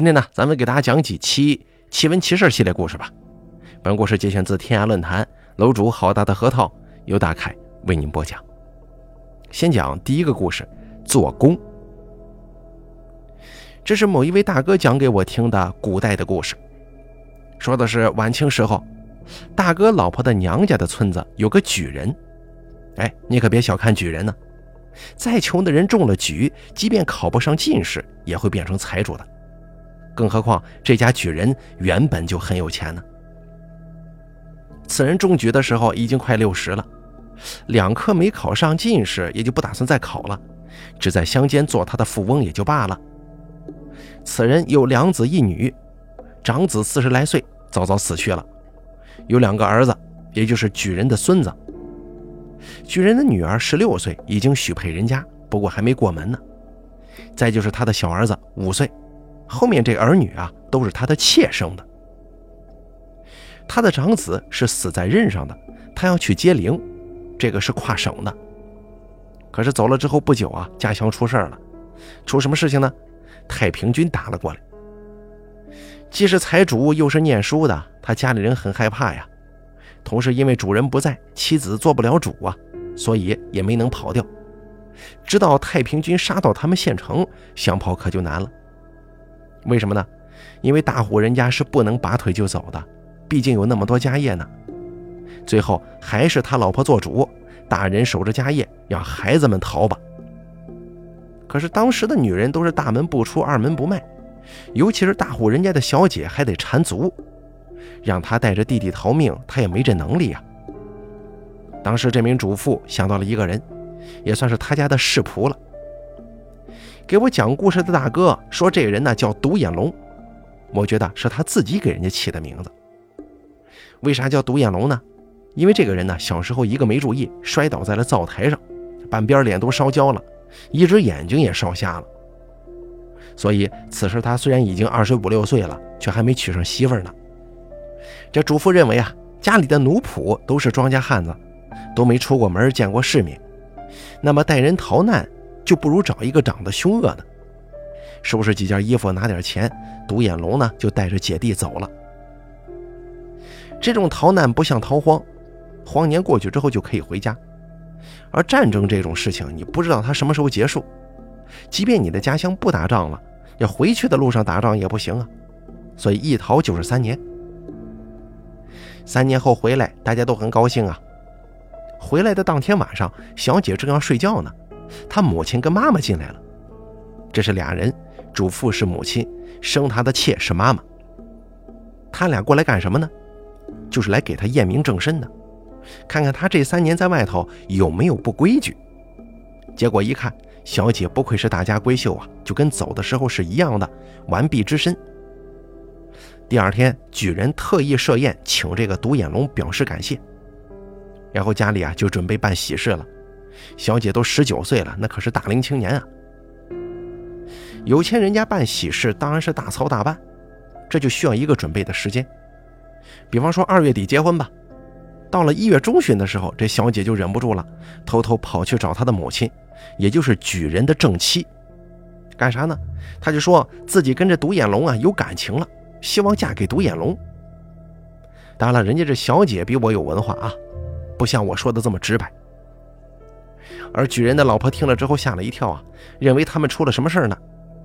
今天呢，咱们给大家讲几期奇闻奇事系列故事吧。本故事节选自天涯论坛，楼主好大的核桃由大凯为您播讲。先讲第一个故事：做工。这是某一位大哥讲给我听的古代的故事，说的是晚清时候，大哥老婆的娘家的村子有个举人。哎，你可别小看举人呢，再穷的人中了举，即便考不上进士，也会变成财主的。更何况这家举人原本就很有钱呢。此人中举的时候已经快六十了，两科没考上进士，也就不打算再考了，只在乡间做他的富翁也就罢了。此人有两子一女，长子四十来岁，早早死去了；有两个儿子，也就是举人的孙子。举人的女儿十六岁，已经许配人家，不过还没过门呢。再就是他的小儿子五岁，后面这儿女啊都是他的妾生的。他的长子是死在任上的，他要去接灵，这个是跨省的。可是走了之后不久啊，家乡出事了，出什么事情呢？太平军打了过来。既是财主又是念书的，他家里人很害怕呀。同时因为主人不在，妻子做不了主啊。所以也没能跑掉，直到太平军杀到他们县城，想跑可就难了。为什么呢？因为大户人家是不能拔腿就走的，毕竟有那么多家业呢。最后还是他老婆做主，大人守着家业，让孩子们逃吧。可是当时的女人都是大门不出，二门不迈，尤其是大户人家的小姐还得缠足，让他带着弟弟逃命，他也没这能力呀。当时这名主妇想到了一个人，也算是他家的世仆了。给我讲故事的大哥说，这个人呢叫独眼龙，我觉得是他自己给人家起的名字。为啥叫独眼龙呢？因为这个人呢小时候一个没注意，摔倒在了灶台上，半边脸都烧焦了，一只眼睛也烧瞎了。所以此时他虽然已经二十五六岁了，却还没娶上媳妇呢。这主妇认为啊，家里的奴仆都是庄稼汉子。都没出过门，见过世面，那么带人逃难就不如找一个长得凶恶的，收拾几件衣服，拿点钱，独眼龙呢就带着姐弟走了。这种逃难不像逃荒，荒年过去之后就可以回家，而战争这种事情，你不知道它什么时候结束，即便你的家乡不打仗了，要回去的路上打仗也不行啊，所以一逃就是三年。三年后回来，大家都很高兴啊。回来的当天晚上，小姐正要睡觉呢，他母亲跟妈妈进来了。这是俩人，主妇是母亲，生他的妾是妈妈。他俩过来干什么呢？就是来给他验明正身的，看看他这三年在外头有没有不规矩。结果一看，小姐不愧是大家闺秀啊，就跟走的时候是一样的，完璧之身。第二天，举人特意设宴请这个独眼龙表示感谢。然后家里啊就准备办喜事了，小姐都十九岁了，那可是大龄青年啊。有钱人家办喜事当然是大操大办，这就需要一个准备的时间。比方说二月底结婚吧，到了一月中旬的时候，这小姐就忍不住了，偷偷跑去找她的母亲，也就是举人的正妻，干啥呢？她就说自己跟这独眼龙啊有感情了，希望嫁给独眼龙。当然了，人家这小姐比我有文化啊。不像我说的这么直白，而举人的老婆听了之后吓了一跳啊，认为他们出了什么事呢？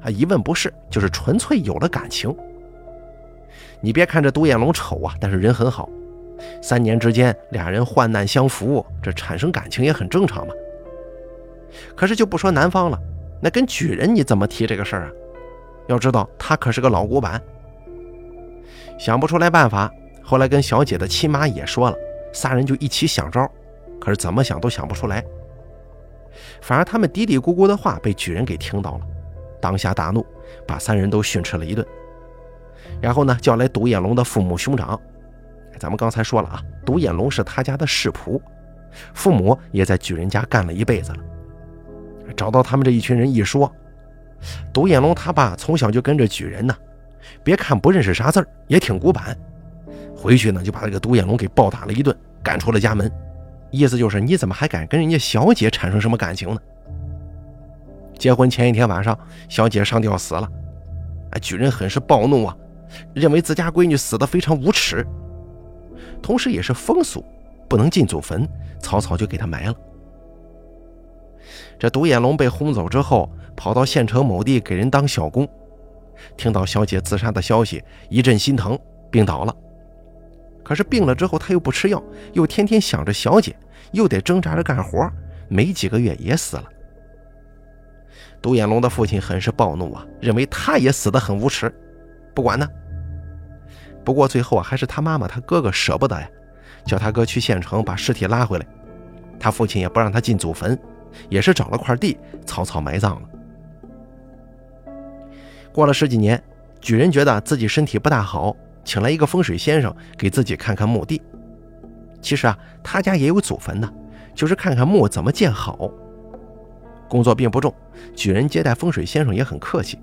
啊，一问不是，就是纯粹有了感情。你别看这独眼龙丑啊，但是人很好，三年之间俩人患难相扶，这产生感情也很正常嘛。可是就不说男方了，那跟举人你怎么提这个事儿啊？要知道他可是个老古板，想不出来办法，后来跟小姐的亲妈也说了。仨人就一起想招，可是怎么想都想不出来。反而他们嘀嘀咕咕的话被举人给听到了，当下大怒，把三人都训斥了一顿。然后呢，叫来独眼龙的父母兄长。咱们刚才说了啊，独眼龙是他家的世仆，父母也在举人家干了一辈子了。找到他们这一群人一说，独眼龙他爸从小就跟着举人呢，别看不认识啥字儿，也挺古板。回去呢，就把这个独眼龙给暴打了一顿，赶出了家门。意思就是，你怎么还敢跟人家小姐产生什么感情呢？结婚前一天晚上，小姐上吊死了。哎，举人很是暴怒啊，认为自家闺女死得非常无耻，同时也是风俗，不能进祖坟，草草就给她埋了。这独眼龙被轰走之后，跑到县城某地给人当小工，听到小姐自杀的消息，一阵心疼，病倒了。可是病了之后，他又不吃药，又天天想着小姐，又得挣扎着干活，没几个月也死了。独眼龙的父亲很是暴怒啊，认为他也死得很无耻，不管呢。不过最后啊，还是他妈妈他哥哥舍不得呀，叫他哥去县城把尸体拉回来。他父亲也不让他进祖坟。也是找了块地，草草埋葬了。过了十几年，举人觉得自己身体不大好，请来一个风水先生给自己看看墓地。其实啊，他家也有祖坟的，就是看看墓怎么建好。工作并不重，举人接待风水先生也很客气。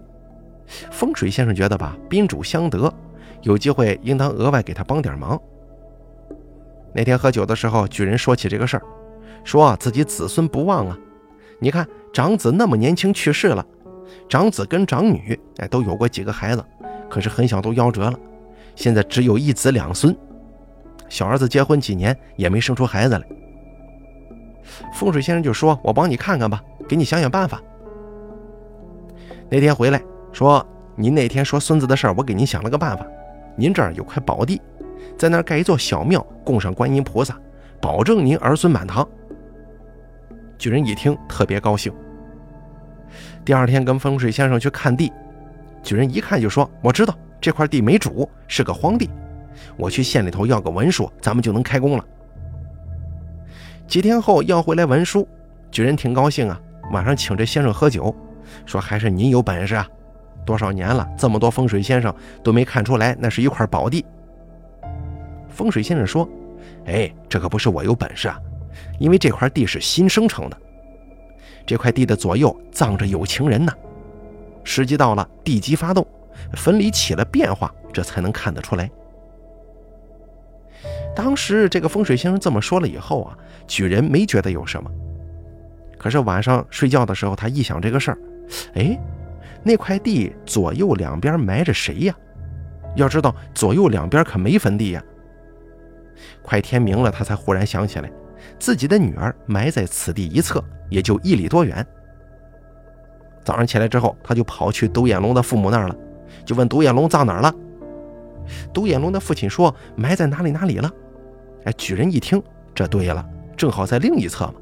风水先生觉得吧，宾主相得，有机会应当额外给他帮点忙。那天喝酒的时候，举人说起这个事儿。说自己子孙不旺啊！你看长子那么年轻去世了，长子跟长女哎都有过几个孩子，可是很小都夭折了，现在只有一子两孙。小儿子结婚几年也没生出孩子来。风水先生就说：“我帮你看看吧，给你想想办法。”那天回来说：“您那天说孙子的事儿，我给您想了个办法。您这儿有块宝地，在那儿盖一座小庙，供上观音菩萨，保证您儿孙满堂。”巨人一听特别高兴。第二天跟风水先生去看地，巨人一看就说：“我知道这块地没主，是个荒地。我去县里头要个文书，咱们就能开工了。”几天后要回来文书，举人挺高兴啊，晚上请这先生喝酒，说：“还是您有本事啊！多少年了，这么多风水先生都没看出来那是一块宝地。”风水先生说：“哎，这可不是我有本事啊。”因为这块地是新生成的，这块地的左右葬着有情人呢。时机到了，地基发动，坟里起了变化，这才能看得出来。当时这个风水先生这么说了以后啊，举人没觉得有什么。可是晚上睡觉的时候，他一想这个事儿，哎，那块地左右两边埋着谁呀？要知道左右两边可没坟地呀。快天明了，他才忽然想起来。自己的女儿埋在此地一侧，也就一里多远。早上起来之后，他就跑去独眼龙的父母那儿了，就问独眼龙葬哪儿了。独眼龙的父亲说埋在哪里哪里了。哎，举人一听，这对了，正好在另一侧嘛。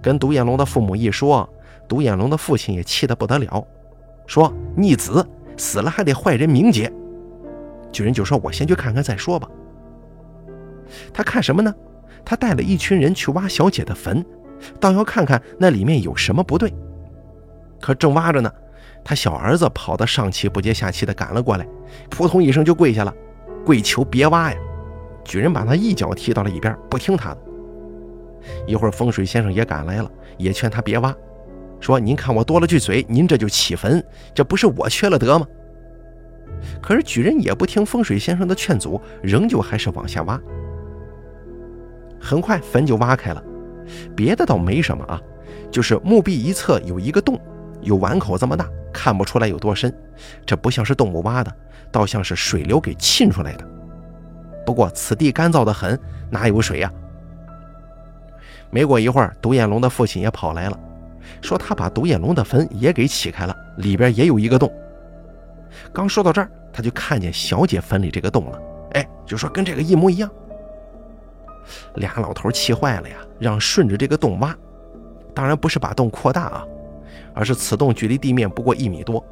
跟独眼龙的父母一说，独眼龙的父亲也气得不得了，说逆子死了还得坏人名节。举人就说：“我先去看看再说吧。”他看什么呢？他带了一群人去挖小姐的坟，倒要看看那里面有什么不对。可正挖着呢，他小儿子跑得上气不接下气的赶了过来，扑通一声就跪下了，跪求别挖呀！举人把他一脚踢到了一边，不听他的。一会儿风水先生也赶来了，也劝他别挖，说：“您看我多了句嘴，您这就起坟，这不是我缺了德吗？”可是举人也不听风水先生的劝阻，仍旧还是往下挖。很快坟就挖开了，别的倒没什么啊，就是墓壁一侧有一个洞，有碗口这么大，看不出来有多深。这不像是动物挖的，倒像是水流给沁出来的。不过此地干燥的很，哪有水呀？没过一会儿，独眼龙的父亲也跑来了，说他把独眼龙的坟也给起开了，里边也有一个洞。刚说到这儿，他就看见小姐坟里这个洞了，哎，就说跟这个一模一样。俩老头气坏了呀，让顺着这个洞挖，当然不是把洞扩大啊，而是此洞距离地面不过一米多，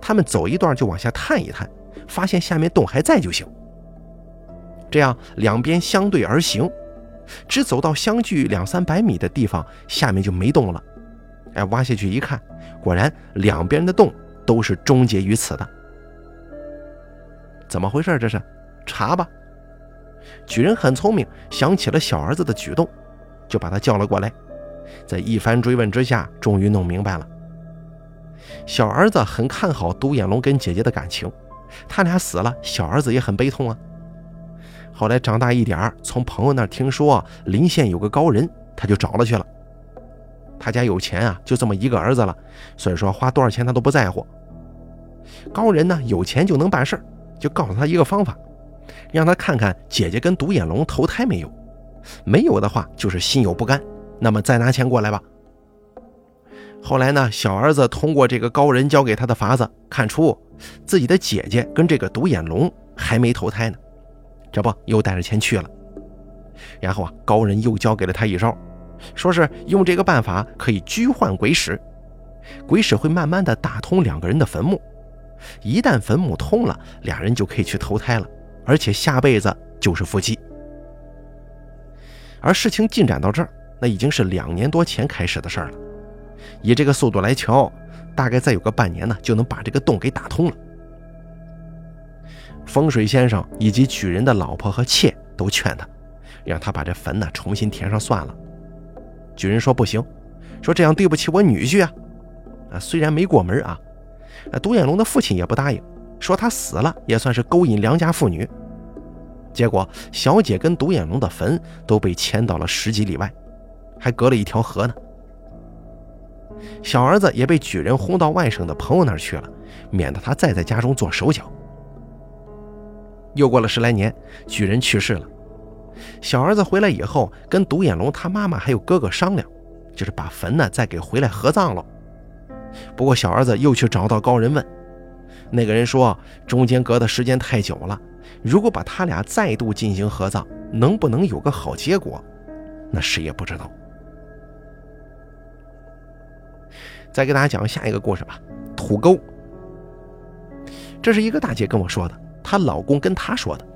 他们走一段就往下探一探，发现下面洞还在就行。这样两边相对而行，只走到相距两三百米的地方，下面就没洞了。哎，挖下去一看，果然两边的洞都是终结于此的。怎么回事？这是查吧。举人很聪明，想起了小儿子的举动，就把他叫了过来。在一番追问之下，终于弄明白了。小儿子很看好独眼龙跟姐姐的感情，他俩死了，小儿子也很悲痛啊。后来长大一点从朋友那听说临县有个高人，他就找了去了。他家有钱啊，就这么一个儿子了，所以说花多少钱他都不在乎。高人呢有钱就能办事儿，就告诉他一个方法，让他看看姐姐跟独眼龙投胎没有，没有的话就是心有不甘，那么再拿钱过来吧。后来呢，小儿子通过这个高人教给他的法子，看出自己的姐姐跟这个独眼龙还没投胎呢，这不又带着钱去了。然后啊，高人又教给了他一招，说是用这个办法可以拘唤鬼使，鬼使会慢慢的打通两个人的坟墓，一旦坟墓通了，俩人就可以去投胎了，而且下辈子就是夫妻。而事情进展到这儿，那已经是两年多前开始的事儿了。以这个速度来瞧，大概再有个半年呢，就能把这个洞给打通了。风水先生以及举人的老婆和妾都劝他，让他把这坟呢重新填上算了。举人说不行，说这样对不起我女婿啊。啊，虽然没过门啊，那独眼龙的父亲也不答应，说他死了也算是勾引良家妇女。结果小姐跟独眼龙的坟都被迁到了十几里外，还隔了一条河呢。小儿子也被举人轰到外省的朋友那儿去了，免得他再在家中做手脚。又过了十来年，举人去世了。小儿子回来以后，跟独眼龙他妈妈还有哥哥商量，就是把坟呢再给回来合葬了。不过小儿子又去找到高人问，那个人说中间隔的时间太久了，如果把他俩再度进行合葬，能不能有个好结果，那谁也不知道。再给大家讲下一个故事吧。土沟，这是一个大姐跟我说的，她老公跟她说的。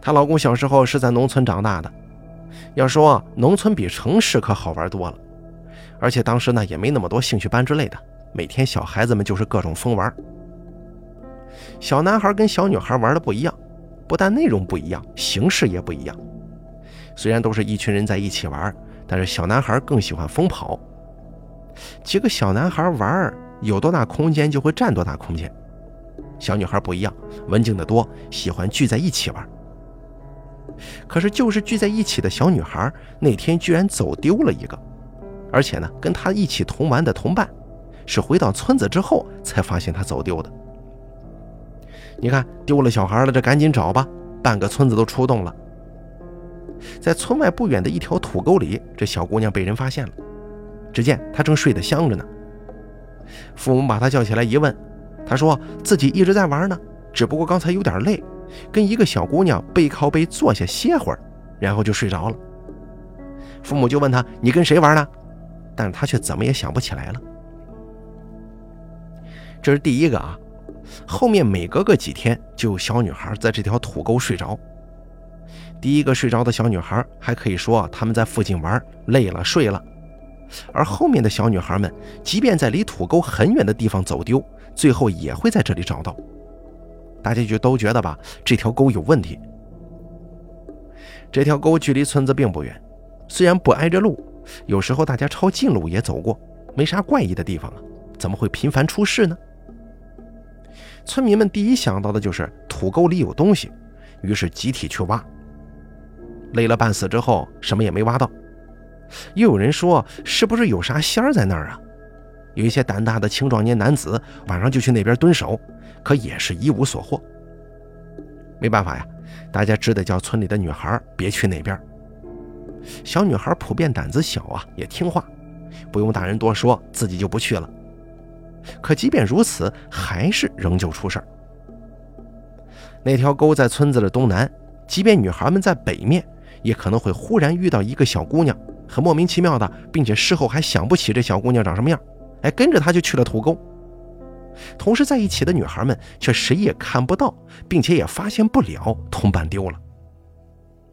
她老公小时候是在农村长大的，要说农村比城市可好玩多了，而且当时呢也没那么多兴趣班之类的，每天小孩子们就是各种疯玩。小男孩跟小女孩玩的不一样，不但内容不一样，形式也不一样。虽然都是一群人在一起玩，但是小男孩更喜欢疯跑。几个小男孩玩，有多大空间就会占多大空间。小女孩不一样，文静的多，喜欢聚在一起玩。可是，就是聚在一起的小女孩，那天居然走丢了一个，而且呢，跟她一起同玩的同伴，是回到村子之后才发现她走丢的。你看，丢了小孩了，这赶紧找吧！半个村子都出动了。在村外不远的一条土沟里，这小姑娘被人发现了。只见他正睡得香着呢，父母把他叫起来一问，他说自己一直在玩呢，只不过刚才有点累，跟一个小姑娘背靠背坐下歇会儿，然后就睡着了。父母就问他：“你跟谁玩呢？”但是他却怎么也想不起来了。这是第一个啊，后面每隔个几天就有小女孩在这条土沟睡着。第一个睡着的小女孩还可以说他们在附近玩累了睡了。而后面的小女孩们，即便在离土沟很远的地方走丢，最后也会在这里找到。大家就都觉得吧，这条沟有问题。这条沟距离村子并不远，虽然不挨着路，有时候大家抄近路也走过，没啥怪异的地方啊，怎么会频繁出事呢？村民们第一想到的就是土沟里有东西，于是集体去挖。累了半死之后，什么也没挖到。又有人说，是不是有啥仙儿在那儿啊？有一些胆大的青壮年男子晚上就去那边蹲守，可也是一无所获。没办法呀，大家只得叫村里的女孩别去那边。小女孩普遍胆子小啊，也听话，不用大人多说，自己就不去了。可即便如此，还是仍旧出事儿。那条沟在村子的东南，即便女孩们在北面，也可能会忽然遇到一个小姑娘。很莫名其妙的，并且事后还想不起这小姑娘长什么样，哎，跟着他就去了土沟。同时在一起的女孩们却谁也看不到，并且也发现不了同伴丢了。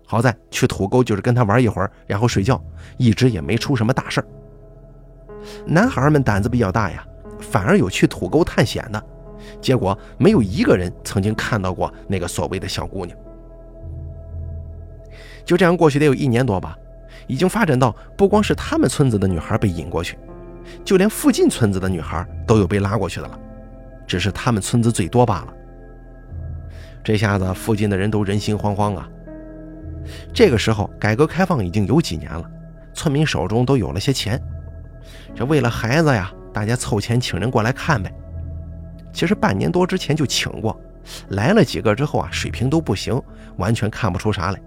好在去土沟就是跟他玩一会儿，然后睡觉，一直也没出什么大事儿。男孩们胆子比较大呀，反而有去土沟探险的，结果没有一个人曾经看到过那个所谓的小姑娘。就这样过去得有一年多吧。已经发展到不光是他们村子的女孩被引过去，就连附近村子的女孩都有被拉过去的了，只是他们村子最多罢了。这下子附近的人都人心惶惶啊。这个时候改革开放已经有几年了，村民手中都有了些钱，这为了孩子呀，大家凑钱请人过来看呗。其实半年多之前就请过，来了几个之后啊，水平都不行，完全看不出啥来。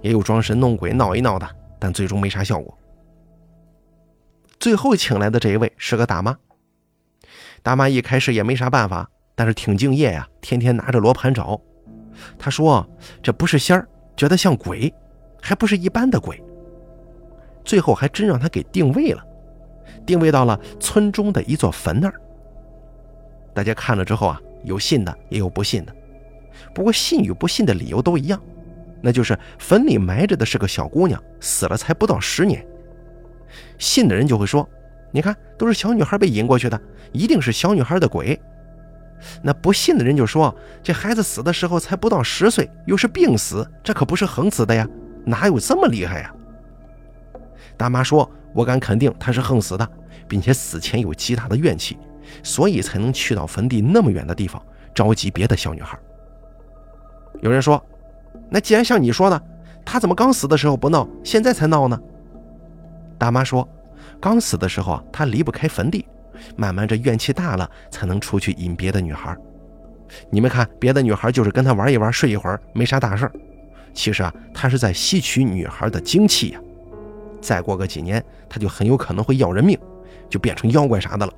也有装神弄鬼闹一闹的，但最终没啥效果。最后请来的这一位是个大妈。大妈一开始也没啥办法，但是挺敬业呀，天天拿着罗盘找。她说这不是仙儿，觉得像鬼，还不是一般的鬼。最后还真让他给定位了，定位到了村中的一座坟那儿。大家看了之后啊，有信的也有不信的，不过信与不信的理由都一样。那就是坟里埋着的是个小姑娘，死了才不到十年。信的人就会说：“你看，都是小女孩被引过去的，一定是小女孩的鬼。”那不信的人就说：“这孩子死的时候才不到十岁，又是病死，这可不是横死的呀，哪有这么厉害呀？”大妈说：“我敢肯定她是横死的，并且死前有极大的怨气，所以才能去到坟地那么远的地方召集别的小女孩。”有人说。那既然像你说的，他怎么刚死的时候不闹，现在才闹呢？大妈说，刚死的时候啊，他离不开坟地，慢慢这怨气大了，才能出去引别的女孩。你们看，别的女孩就是跟他玩一玩，睡一会儿，没啥大事儿。其实啊，他是在吸取女孩的精气呀。再过个几年，他就很有可能会要人命，就变成妖怪啥的了。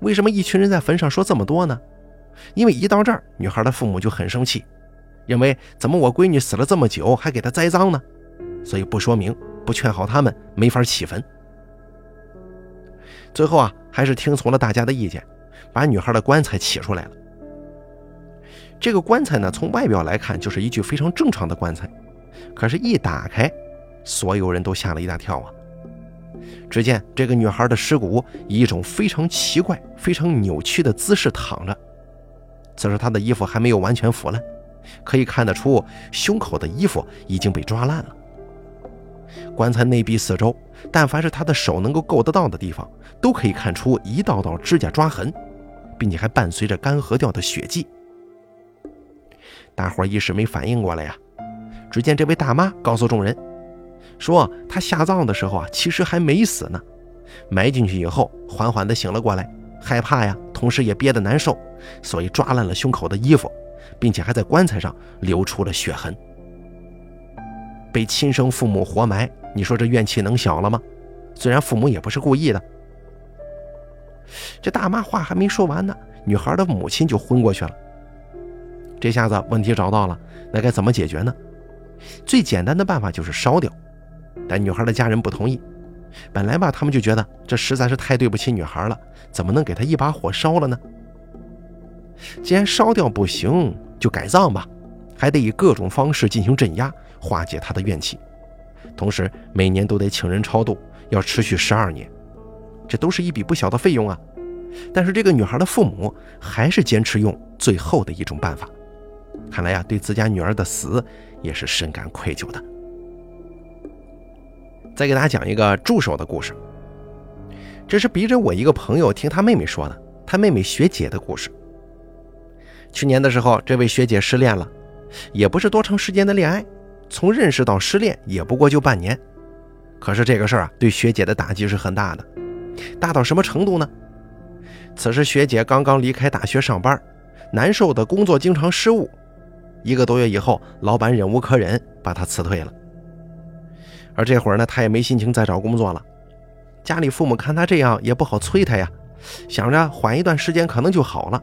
为什么一群人在坟上说这么多呢？因为一到这儿，女孩的父母就很生气。认为怎么我闺女死了这么久还给她栽赃呢？所以不说明不劝好他们没法起坟。最后啊，还是听从了大家的意见，把女孩的棺材起出来了。这个棺材呢，从外表来看就是一具非常正常的棺材，可是，一打开，所有人都吓了一大跳啊！只见这个女孩的尸骨以一种非常奇怪、非常扭曲的姿势躺着，此时她的衣服还没有完全腐烂。可以看得出，胸口的衣服已经被抓烂了。棺材内壁四周，但凡是他的手能够够得到的地方，都可以看出一道道指甲抓痕，并且还伴随着干涸掉的血迹。大伙一时没反应过来呀。只见这位大妈告诉众人，说她下葬的时候啊，其实还没死呢，埋进去以后，缓缓地醒了过来，害怕呀，同时也憋得难受，所以抓烂了胸口的衣服。并且还在棺材上留出了血痕。被亲生父母活埋，你说这怨气能小了吗？虽然父母也不是故意的。这大妈话还没说完呢，女孩的母亲就昏过去了。这下子问题找到了，那该怎么解决呢？最简单的办法就是烧掉，但女孩的家人不同意。本来吧，他们就觉得这实在是太对不起女孩了，怎么能给她一把火烧了呢？既然烧掉不行，就改葬吧，还得以各种方式进行镇压，化解他的怨气。同时，每年都得请人超度，要持续十二年，这都是一笔不小的费用啊。但是这个女孩的父母还是坚持用最后的一种办法，看来呀，对自家女儿的死也是深感愧疚的。再给大家讲一个助手的故事，这是逼着我一个朋友听他妹妹说的，他妹妹学姐的故事。去年的时候，这位学姐失恋了，也不是多长时间的恋爱，从认识到失恋也不过就半年。可是这个事儿啊，对学姐的打击是很大的，大到什么程度呢？此时学姐刚刚离开大学上班，难受的工作经常失误，一个多月以后，老板忍无可忍，把她辞退了。而这会儿呢，她也没心情再找工作了，家里父母看她这样也不好催她呀，想着缓一段时间可能就好了。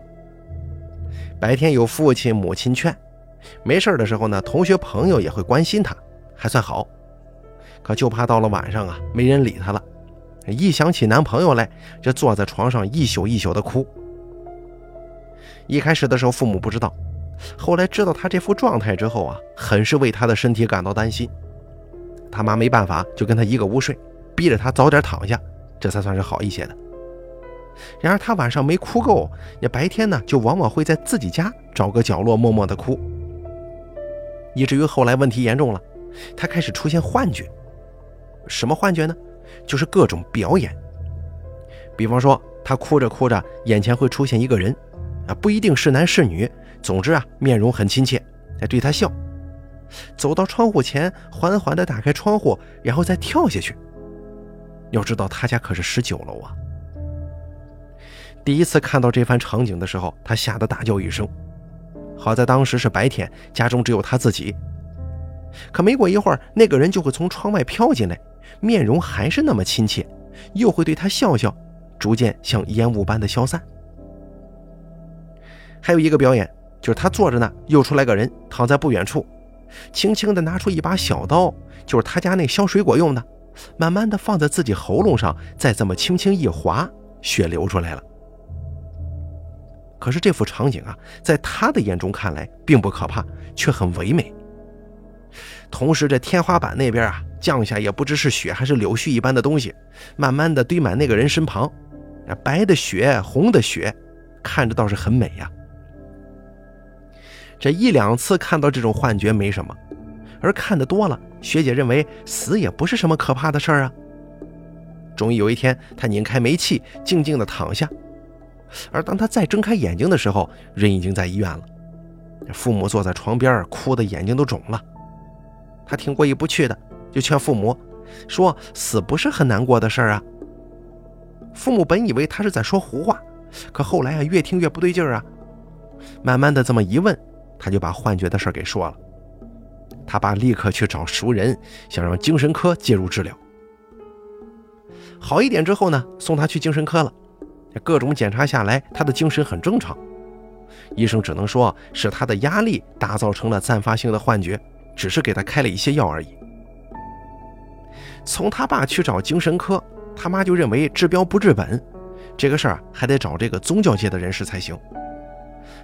白天有父亲母亲劝，没事的时候呢，同学朋友也会关心他，还算好。可就怕到了晚上啊，没人理他了。一想起男朋友来，就坐在床上一宿一宿的哭。一开始的时候，父母不知道，后来知道他这副状态之后啊，很是为他的身体感到担心。他妈没办法，就跟他一个屋睡，逼着他早点躺下，这才算是好一些的。然而他晚上没哭够，那白天呢，就往往会在自己家找个角落默默的哭，以至于后来问题严重了，他开始出现幻觉。什么幻觉呢？就是各种表演。比方说，他哭着哭着，眼前会出现一个人，啊，不一定是男是女，总之啊，面容很亲切，在对他笑。走到窗户前，缓缓地打开窗户，然后再跳下去。要知道他家可是十九楼啊。第一次看到这番场景的时候，他吓得大叫一声。好在当时是白天，家中只有他自己。可没过一会儿，那个人就会从窗外飘进来，面容还是那么亲切，又会对他笑笑，逐渐像烟雾般的消散。还有一个表演，就是他坐着呢，又出来个人躺在不远处，轻轻地拿出一把小刀，就是他家那削水果用的，慢慢地放在自己喉咙上，再这么轻轻一划，血流出来了。可是这幅场景啊，在他的眼中看来并不可怕，却很唯美。同时，这天花板那边啊，降下也不知是雪还是柳絮一般的东西，慢慢的堆满那个人身旁，白的雪，红的雪，看着倒是很美呀。这一两次看到这种幻觉没什么，而看得多了，学姐认为死也不是什么可怕的事儿啊。终于有一天，她拧开煤气，静静的躺下。而当他再睁开眼睛的时候，人已经在医院了。父母坐在床边，哭得眼睛都肿了。他挺过意不去的，就劝父母说：“死不是很难过的事儿啊。”父母本以为他是在说胡话，可后来啊，越听越不对劲儿啊。慢慢的这么一问。他就把幻觉的事儿给说了，他爸立刻去找熟人，想让精神科介入治疗。好一点之后呢，送他去精神科了，各种检查下来，他的精神很正常，医生只能说是他的压力打造成了暂发性的幻觉，只是给他开了一些药而已。从他爸去找精神科，他妈就认为治标不治本，这个事儿还得找这个宗教界的人士才行。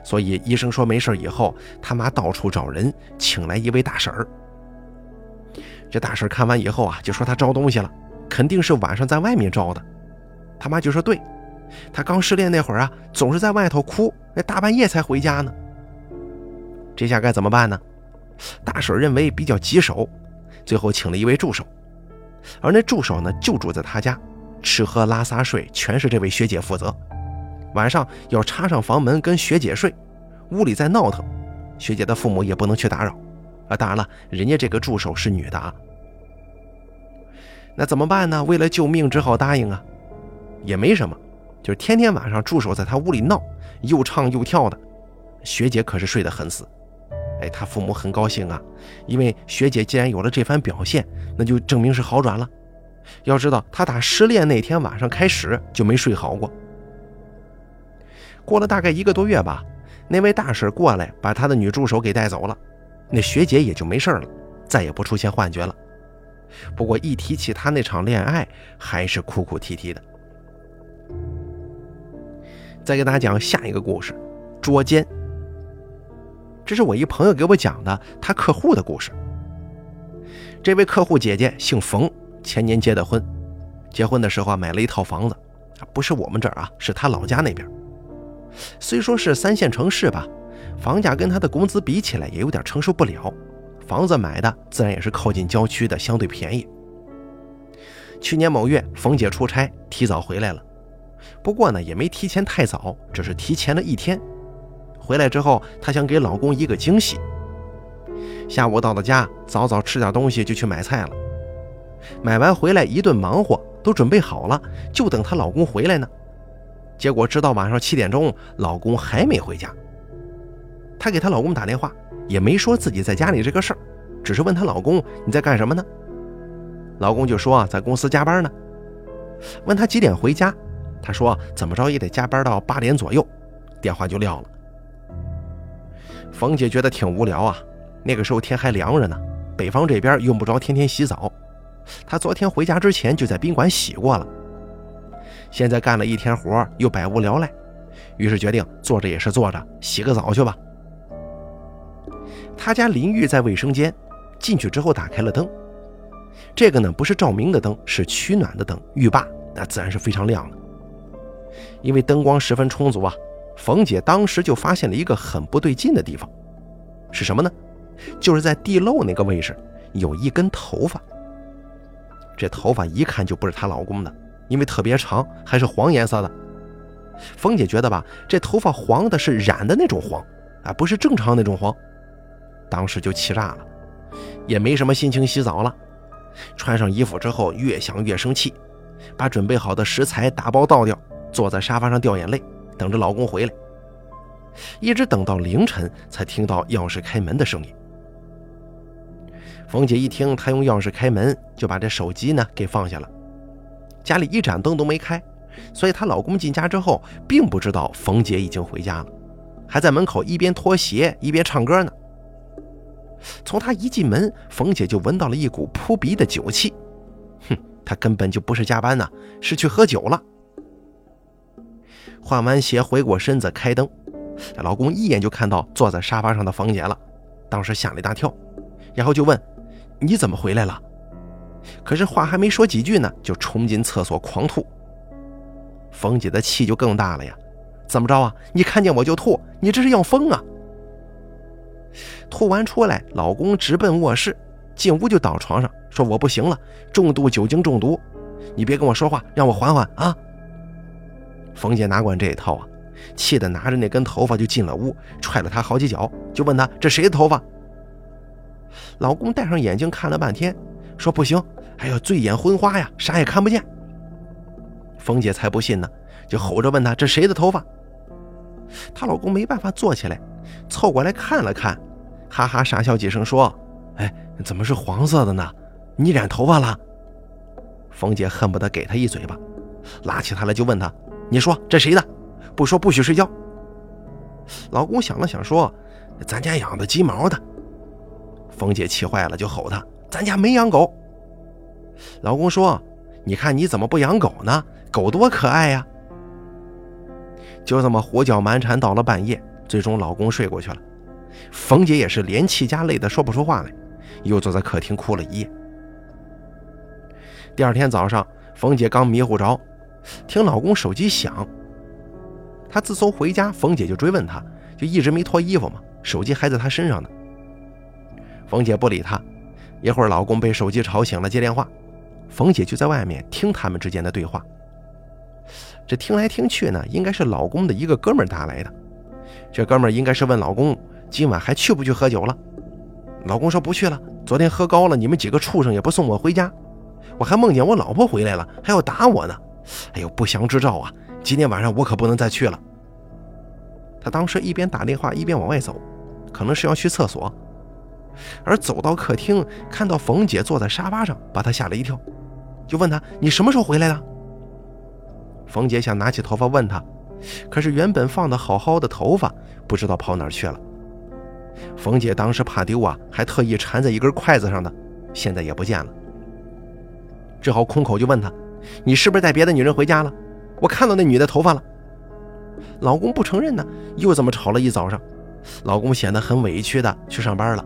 所以医生说没事以后，他妈到处找人，请来一位大婶儿。这大婶儿看完以后啊，就说他招东西了，肯定是晚上在外面招的。他妈就说对，他刚失恋那会儿啊，总是在外头哭，那大半夜才回家呢。这下该怎么办呢？大婶认为比较棘手，最后请了一位助手，而那助手呢就住在他家，吃喝拉撒睡全是这位学姐负责。晚上要插上房门跟学姐睡，屋里再闹腾，学姐的父母也不能去打扰。啊，当然了，人家这个助手是女的啊。那怎么办呢？为了救命，只好答应啊。也没什么，就是天天晚上助手在他屋里闹，又唱又跳的。学姐可是睡得很死。哎，他父母很高兴啊，因为学姐既然有了这番表现，那就证明是好转了。要知道，他打失恋那天晚上开始就没睡好过。过了大概一个多月吧，那位大婶过来把他的女助手给带走了，那学姐也就没事了，再也不出现幻觉了。不过一提起他那场恋爱，还是哭哭啼啼的。再给大家讲下一个故事，捉奸。这是我一朋友给我讲的他客户的故事。这位客户姐姐姓冯，前年结的婚，结婚的时候啊买了一套房子，不是我们这儿啊，是他老家那边。虽说是三线城市吧，房价跟他的工资比起来也有点承受不了。房子买的自然也是靠近郊区的，相对便宜。去年某月，冯姐出差提早回来了，不过呢也没提前太早，只是提前了一天。回来之后，她想给老公一个惊喜。下午到了家，早早吃点东西就去买菜了。买完回来一顿忙活，都准备好了，就等她老公回来呢。结果直到晚上七点钟，老公还没回家。她给她老公打电话，也没说自己在家里这个事儿，只是问她老公你在干什么呢？老公就说在公司加班呢。问他几点回家，他说怎么着也得加班到八点左右，电话就撂了。冯姐觉得挺无聊啊，那个时候天还凉着呢，北方这边用不着天天洗澡，她昨天回家之前就在宾馆洗过了。现在干了一天活，又百无聊赖，于是决定坐着也是坐着，洗个澡去吧。他家淋浴在卫生间，进去之后打开了灯，这个呢不是照明的灯，是取暖的灯，浴霸那自然是非常亮的。因为灯光十分充足啊，冯姐当时就发现了一个很不对劲的地方，是什么呢？就是在地漏那个位置有一根头发，这头发一看就不是她老公的。因为特别长，还是黄颜色的。冯姐觉得吧，这头发黄的是染的那种黄，啊，不是正常那种黄。当时就气炸了，也没什么心情洗澡了。穿上衣服之后，越想越生气，把准备好的食材打包倒掉，坐在沙发上掉眼泪，等着老公回来。一直等到凌晨，才听到钥匙开门的声音。冯姐一听她用钥匙开门，就把这手机呢给放下了。家里一盏灯都没开，所以她老公进家之后，并不知道冯姐已经回家了，还在门口一边脱鞋一边唱歌呢。从她一进门，冯姐就闻到了一股扑鼻的酒气。哼，她根本就不是加班呢，是去喝酒了。换完鞋，回过身子，开灯。老公一眼就看到坐在沙发上的冯姐了，当时吓了一大跳，然后就问：“你怎么回来了？”可是话还没说几句呢，就冲进厕所狂吐。冯姐的气就更大了呀！怎么着啊？你看见我就吐，你这是要疯啊！吐完出来，老公直奔卧室，进屋就倒床上，说：“我不行了，重度酒精中毒，你别跟我说话，让我缓缓啊！”冯姐哪管这一套啊？气得拿着那根头发就进了屋，踹了他好几脚，就问他这谁的头发？老公戴上眼镜看了半天，说不行，哎呦醉眼昏花呀，啥也看不见。冯姐才不信呢，就吼着问他这谁的头发？她老公没办法坐起来，凑过来看了看，哈哈傻笑几声说：“哎，怎么是黄色的呢？你染头发了？”冯姐恨不得给他一嘴巴，拉起他来就问他：“你说这谁的？”不说不许睡觉。老公想了想说：“咱家养的鸡毛的。”冯姐气坏了，就吼他：“咱家没养狗。”老公说：“你看你怎么不养狗呢？狗多可爱呀！”就这么胡搅蛮缠到了半夜，最终老公睡过去了。冯姐也是连气加累的说不出话来，又坐在客厅哭了一夜。第二天早上，冯姐刚迷糊着，听老公手机响。她自从回家，冯姐就追问她，就一直没脱衣服嘛，手机还在她身上呢。冯姐不理她，一会儿老公被手机吵醒了，接电话，冯姐就在外面听他们之间的对话。这听来听去呢，应该是老公的一个哥们打来的。这哥们应该是问老公今晚还去不去喝酒了。老公说不去了，昨天喝高了，你们几个畜生也不送我回家，我还梦见我老婆回来了，还要打我呢。哎呦，不祥之兆啊！今天晚上我可不能再去了。他当时一边打电话一边往外走，可能是要去厕所。而走到客厅，看到冯姐坐在沙发上，把他吓了一跳，就问他：“你什么时候回来的？”冯姐想拿起头发问他，可是原本放的好好的头发不知道跑哪儿去了。冯姐当时怕丢啊，还特意缠在一根筷子上的，现在也不见了。只好空口就问他：“你是不是带别的女人回家了？”我看到那女的头发了，老公不承认呢，又这么吵了一早上，老公显得很委屈的去上班了。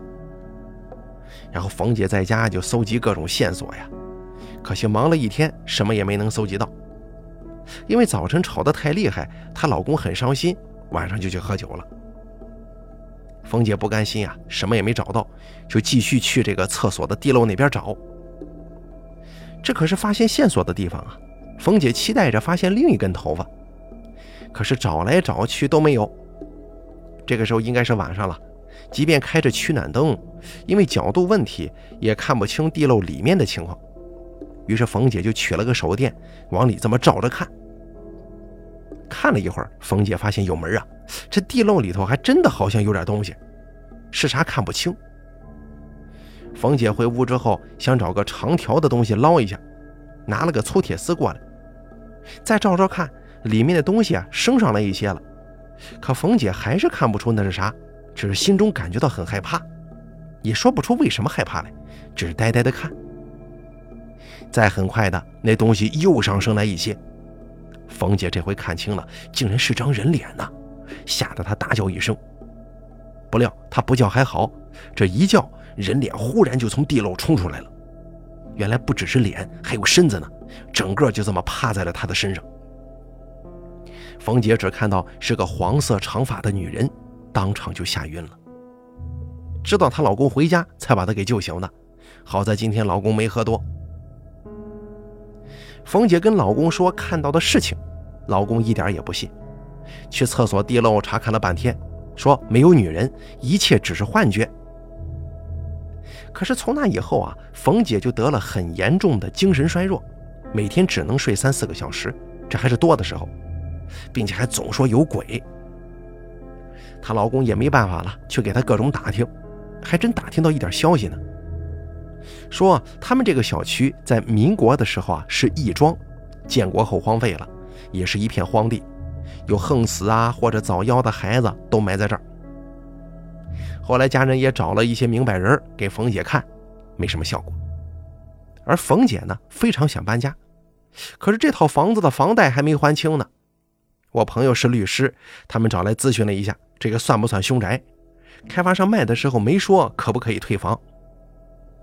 然后冯姐在家就搜集各种线索呀，可惜忙了一天，什么也没能搜集到。因为早晨吵得太厉害，她老公很伤心，晚上就去喝酒了。冯姐不甘心呀，什么也没找到，就继续去这个厕所的地漏那边找。这可是发现线索的地方啊。冯姐期待着发现另一根头发，可是找来找去都没有。这个时候应该是晚上了，即便开着取暖灯，因为角度问题也看不清地漏里面的情况。于是冯姐就取了个手电，往里这么照着看。看了一会儿，冯姐发现有门啊，这地漏里头还真的好像有点东西，是啥看不清。冯姐回屋之后，想找个长条的东西捞一下。拿了个粗铁丝过来，再照照看，里面的东西啊升上来一些了，可冯姐还是看不出那是啥，只是心中感觉到很害怕，也说不出为什么害怕来，只是呆呆的看。再很快的，那东西又上升来一些，冯姐这回看清了，竟然是张人脸呐，吓得她大叫一声。不料她不叫还好，这一叫，人脸忽然就从地漏冲出来了。原来不只是脸，还有身子呢，整个就这么趴在了他的身上。冯姐只看到是个黄色长发的女人，当场就吓晕了。知道她老公回家，才把她给救醒的。好在今天老公没喝多。冯姐跟老公说看到的事情，老公一点也不信，去厕所地漏查看了半天，说没有女人，一切只是幻觉。可是从那以后啊，冯姐就得了很严重的精神衰弱，每天只能睡三四个小时，这还是多的时候。并且还总说有鬼。她老公也没办法了，去给她各种打听，还真打听到一点消息呢。说他们这个小区在民国的时候啊是义庄，建国后荒废了，也是一片荒地，有横死啊或者早夭的孩子都埋在这儿。后来家人也找了一些明白人给冯姐看，没什么效果。而冯姐呢非常想搬家，可是这套房子的房贷还没还清呢。我朋友是律师，他们找来咨询了一下，这个算不算凶宅？开发商卖的时候没说可不可以退房。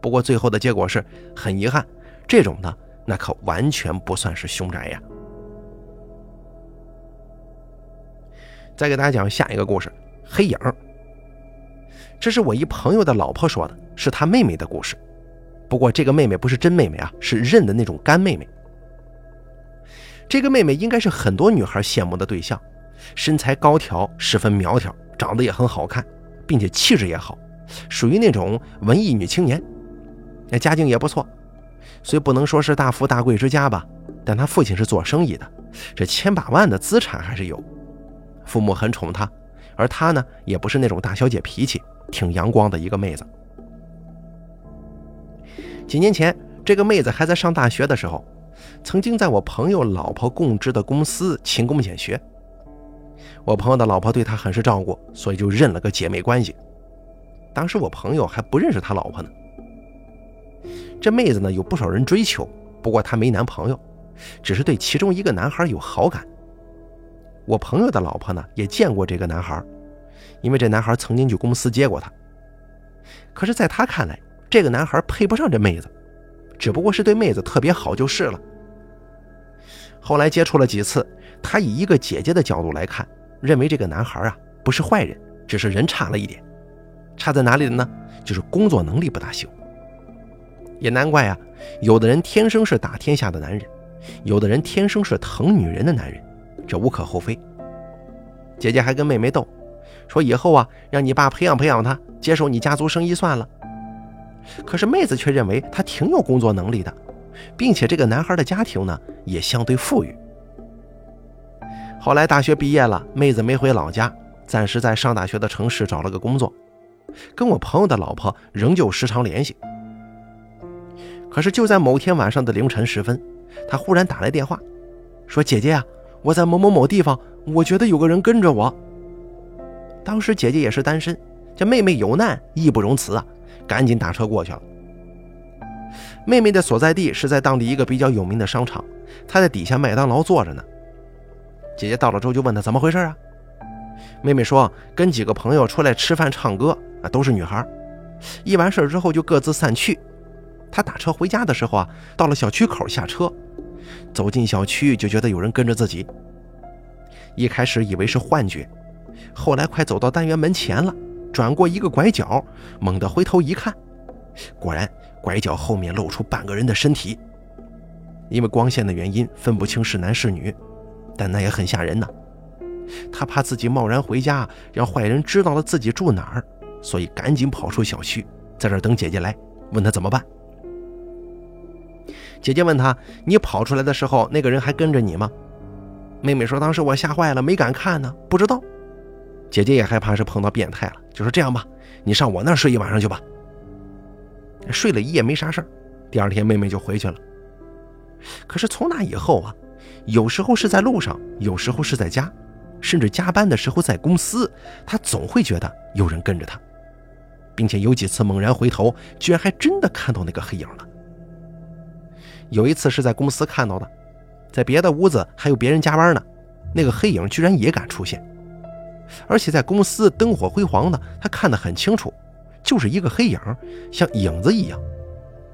不过最后的结果是很遗憾，这种的那可完全不算是凶宅呀。再给大家讲下一个故事，黑影。这是我一朋友的老婆说的，是她妹妹的故事。不过这个妹妹不是真妹妹啊，是认的那种干妹妹。这个妹妹应该是很多女孩羡慕的对象，身材高挑，十分苗条，长得也很好看，并且气质也好，属于那种文艺女青年。那家境也不错，虽不能说是大富大贵之家吧，但她父亲是做生意的，这千把万的资产还是有。父母很宠她，而她呢，也不是那种大小姐脾气，挺阳光的一个妹子。几年前，这个妹子还在上大学的时候，曾经在我朋友老婆供职的公司勤工俭学。我朋友的老婆对她很是照顾，所以就认了个姐妹关系。当时我朋友还不认识他老婆呢。这妹子呢有不少人追求，不过她没男朋友，只是对其中一个男孩有好感。我朋友的老婆呢也见过这个男孩，因为这男孩曾经去公司接过她。可是，在他看来，这个男孩配不上这妹子，只不过是对妹子特别好就是了。后来接触了几次，他以一个姐姐的角度来看，认为这个男孩啊不是坏人，只是人差了一点。差在哪里呢？就是工作能力不大行。也难怪啊，有的人天生是打天下的男人，有的人天生是疼女人的男人，这无可厚非。姐姐还跟妹妹斗，说以后啊，让你爸培养培养他，接手你家族生意算了。可是妹子却认为他挺有工作能力的，并且这个男孩的家庭呢也相对富裕。后来大学毕业了，妹子没回老家，暂时在上大学的城市找了个工作，跟我朋友的老婆仍旧时常联系。可是就在某天晚上的凌晨时分，他忽然打来电话，说：“姐姐啊，我在某某某地方，我觉得有个人跟着我。”当时姐姐也是单身，这妹妹有难，义不容辞啊，赶紧打车过去了。妹妹的所在地是在当地一个比较有名的商场，她在底下麦当劳坐着呢。姐姐到了之后就问她怎么回事啊？妹妹说跟几个朋友出来吃饭唱歌啊，都是女孩，一完事之后就各自散去。她打车回家的时候啊，到了小区口下车，走进小区就觉得有人跟着自己。一开始以为是幻觉，后来快走到单元门前了，转过一个拐角，猛地回头一看，果然拐角后面露出半个人的身体。因为光线的原因分不清是男是女，但那也很吓人呐。他怕自己贸然回家让坏人知道了自己住哪儿，所以赶紧跑出小区，在这等姐姐来，问他怎么办。姐姐问他：“你跑出来的时候，那个人还跟着你吗？”妹妹说：“当时我吓坏了，没敢看呢，不知道。”姐姐也害怕是碰到变态了，就说：“这样吧，你上我那儿睡一晚上去吧。”睡了一夜没啥事儿，第二天妹妹就回去了。可是从那以后啊，有时候是在路上，有时候是在家，甚至加班的时候在公司，她总会觉得有人跟着她，并且有几次猛然回头，居然还真的看到那个黑影了。有一次是在公司看到的，在别的屋子还有别人加班呢，那个黑影居然也敢出现，而且在公司灯火辉煌的，他看得很清楚，就是一个黑影，像影子一样，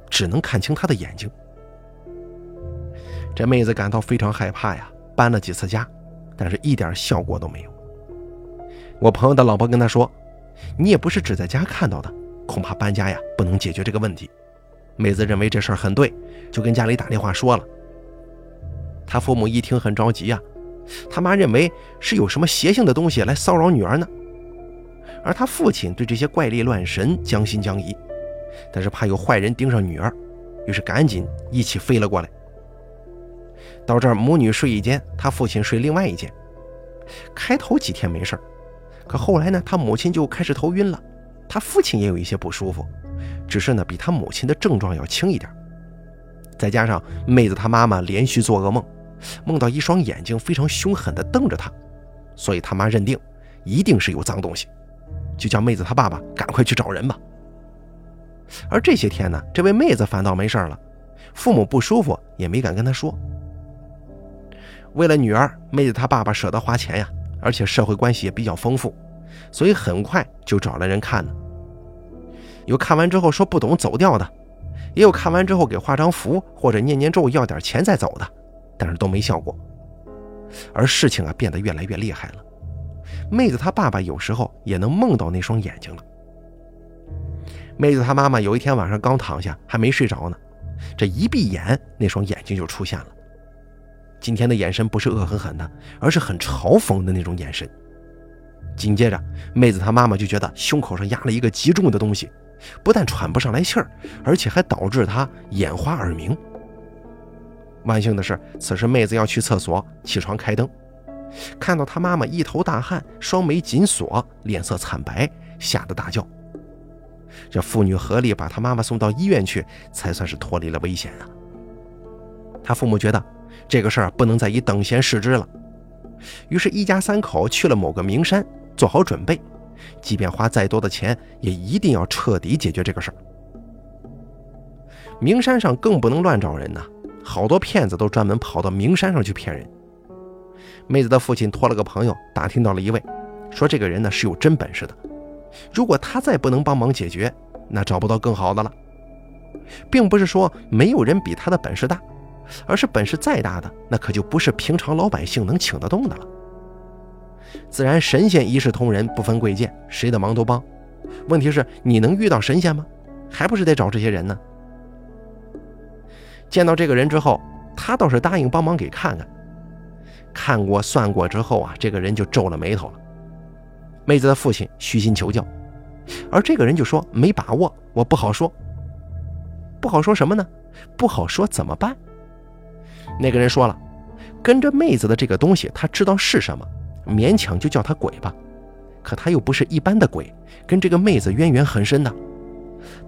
只能看清他的眼睛。这妹子感到非常害怕呀，搬了几次家，但是一点效果都没有。我朋友的老婆跟他说：“你也不是只在家看到的，恐怕搬家呀不能解决这个问题。”妹子认为这事儿很对，就跟家里打电话说了。他父母一听很着急啊，他妈认为是有什么邪性的东西来骚扰女儿呢，而他父亲对这些怪力乱神将信将疑，但是怕有坏人盯上女儿，于是赶紧一起飞了过来。到这儿，母女睡一间，他父亲睡另外一间，开头几天没事可后来呢，他母亲就开始头晕了，他父亲也有一些不舒服，只是呢比他母亲的症状要轻一点。再加上妹子她妈妈连续做噩梦，梦到一双眼睛非常凶狠地瞪着她，所以他妈认定一定是有脏东西，就叫妹子她爸爸赶快去找人吧。而这些天呢，这位妹子反倒没事了，父母不舒服也没敢跟她说。为了女儿，妹子她爸爸舍得花钱呀，而且社会关系也比较丰富，所以很快就找来人看了。有看完之后说不懂走掉的，也有看完之后给画张符或者念念咒要点钱再走的，但是都没效果。而事情啊变得越来越厉害了，妹子她爸爸有时候也能梦到那双眼睛了。妹子她妈妈有一天晚上刚躺下，还没睡着呢，这一闭眼，那双眼睛就出现了。今天的眼神不是恶狠狠的，而是很嘲讽的那种眼神。紧接着，妹子她妈妈就觉得胸口上压了一个极重的东西，不但喘不上来气儿，而且还导致他眼花耳鸣。万幸的是，此时妹子要去厕所，起床开灯，看到他妈妈一头大汗，双眉紧锁，脸色惨白，吓得大叫。这父女合力把他妈妈送到医院去，才算是脱离了危险啊。他父母觉得。这个事儿不能再以等闲视之了，于是，一家三口去了某个名山，做好准备，即便花再多的钱，也一定要彻底解决这个事儿。名山上更不能乱找人呐，好多骗子都专门跑到名山上去骗人。妹子的父亲托了个朋友打听到了一位，说这个人呢是有真本事的，如果他再不能帮忙解决，那找不到更好的了。并不是说没有人比他的本事大。而是本事再大的，那可就不是平常老百姓能请得动的了。自然，神仙一视同仁，不分贵贱，谁的忙都帮。问题是，你能遇到神仙吗？还不是得找这些人呢。见到这个人之后，他倒是答应帮忙给看看。看过算过之后啊，这个人就皱了眉头了。妹子的父亲虚心求教，而这个人就说没把握，我不好说。不好说什么呢？不好说怎么办？那个人说了，跟着妹子的这个东西，他知道是什么，勉强就叫他鬼吧。可他又不是一般的鬼，跟这个妹子渊源很深的。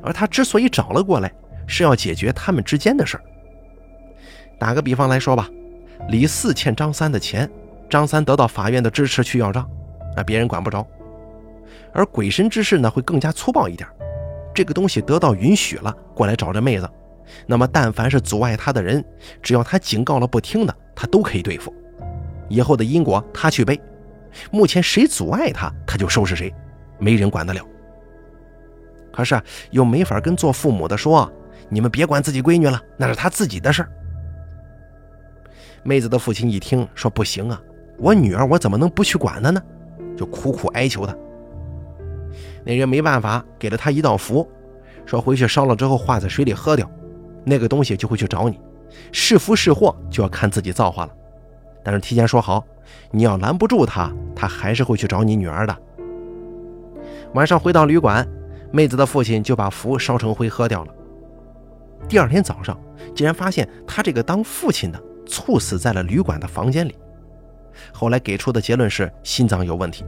而他之所以找了过来，是要解决他们之间的事儿。打个比方来说吧，李四欠张三的钱，张三得到法院的支持去要账，那别人管不着。而鬼神之事呢，会更加粗暴一点。这个东西得到允许了，过来找这妹子。那么，但凡是阻碍他的人，只要他警告了不听的，他都可以对付。以后的因果他去背。目前谁阻碍他，他就收拾谁，没人管得了。可是又没法跟做父母的说：“你们别管自己闺女了，那是她自己的事儿。”妹子的父亲一听说：“不行啊，我女儿我怎么能不去管她呢？”就苦苦哀求他。那人没办法，给了他一道符，说回去烧了之后化在水里喝掉。那个东西就会去找你，是福是祸就要看自己造化了。但是提前说好，你要拦不住他，他还是会去找你女儿的。晚上回到旅馆，妹子的父亲就把符烧成灰喝掉了。第二天早上，竟然发现他这个当父亲的猝死在了旅馆的房间里。后来给出的结论是心脏有问题。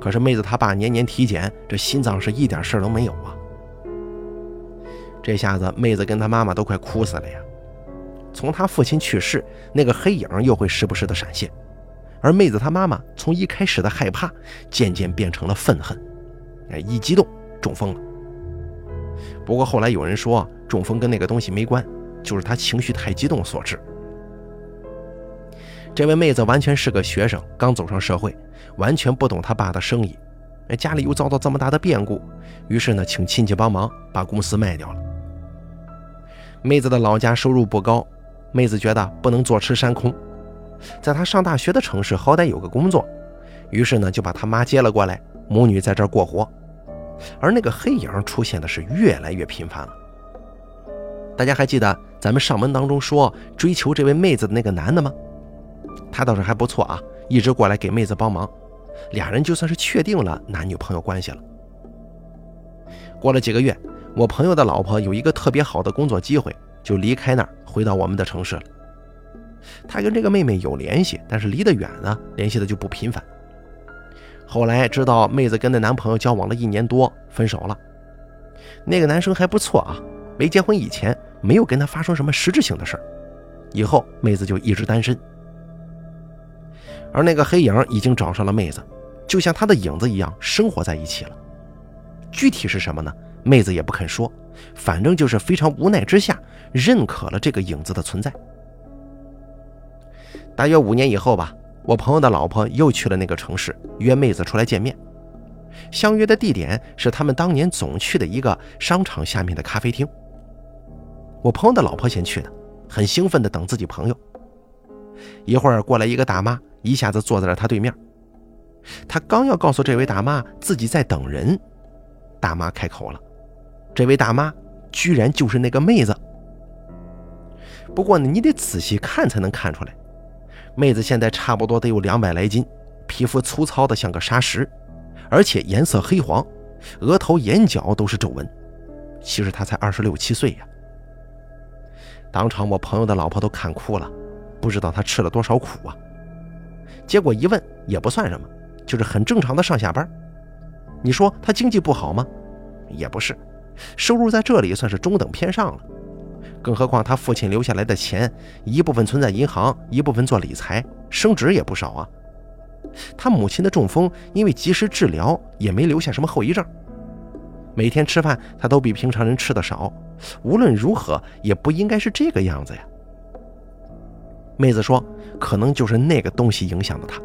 可是妹子她爸年年体检，这心脏是一点事儿都没有啊。这下子，妹子跟她妈妈都快哭死了呀！从他父亲去世，那个黑影又会时不时的闪现，而妹子她妈妈从一开始的害怕，渐渐变成了愤恨。哎，一激动中风了。不过后来有人说，中风跟那个东西没关，就是她情绪太激动所致。这位妹子完全是个学生，刚走上社会，完全不懂她爸的生意。哎，家里又遭到这么大的变故，于是呢，请亲戚帮忙把公司卖掉了。妹子的老家收入不高，妹子觉得不能坐吃山空，在她上大学的城市好歹有个工作，于是呢就把她妈接了过来，母女在这儿过活。而那个黑影出现的是越来越频繁了。大家还记得咱们上文当中说追求这位妹子的那个男的吗？他倒是还不错啊，一直过来给妹子帮忙，俩人就算是确定了男女朋友关系了。过了几个月。我朋友的老婆有一个特别好的工作机会，就离开那儿回到我们的城市了。他跟这个妹妹有联系，但是离得远呢，联系的就不频繁。后来知道妹子跟那男朋友交往了一年多，分手了。那个男生还不错啊，没结婚以前没有跟他发生什么实质性的事儿，以后妹子就一直单身。而那个黑影已经找上了妹子，就像他的影子一样生活在一起了。具体是什么呢？妹子也不肯说，反正就是非常无奈之下认可了这个影子的存在。大约五年以后吧。我朋友的老婆又去了那个城市，约妹子出来见面。相约的地点是他们当年总去的一个商场下面的咖啡厅。我朋友的老婆先去的，很兴奋地等自己朋友。一会儿过来一个大妈，一下子坐在了他对面。他刚要告诉这位大妈自己在等人，大妈开口了。这位大妈居然就是那个妹子。不过呢，你得仔细看才能看出来。妹子现在差不多得有两百来斤，皮肤粗糙的像个砂石，而且颜色黑黄，额头、眼角都是皱纹。其实她才二十六七岁呀。当场我朋友的老婆都看哭了，不知道她吃了多少苦啊。结果一问也不算什么，就是很正常的上下班。你说她经济不好吗？也不是，收入在这里算是中等偏上了。更何况他父亲留下来的钱，一部分存在银行，一部分做理财，升值也不少啊。他母亲的中风，因为及时治疗，也没留下什么后遗症。每天吃饭，他都比平常人吃的少。无论如何，也不应该是这个样子呀。妹子说，可能就是那个东西影响了他。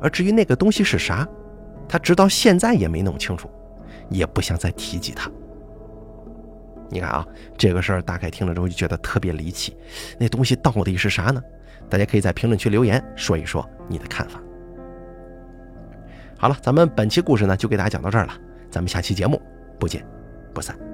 而至于那个东西是啥，他直到现在也没弄清楚，也不想再提及他。你看啊，这个事儿大概听了之后就觉得特别离奇，那东西到底是啥呢？大家可以在评论区留言说一说你的看法。好了，咱们本期故事呢就给大家讲到这儿了，咱们下期节目不见不散。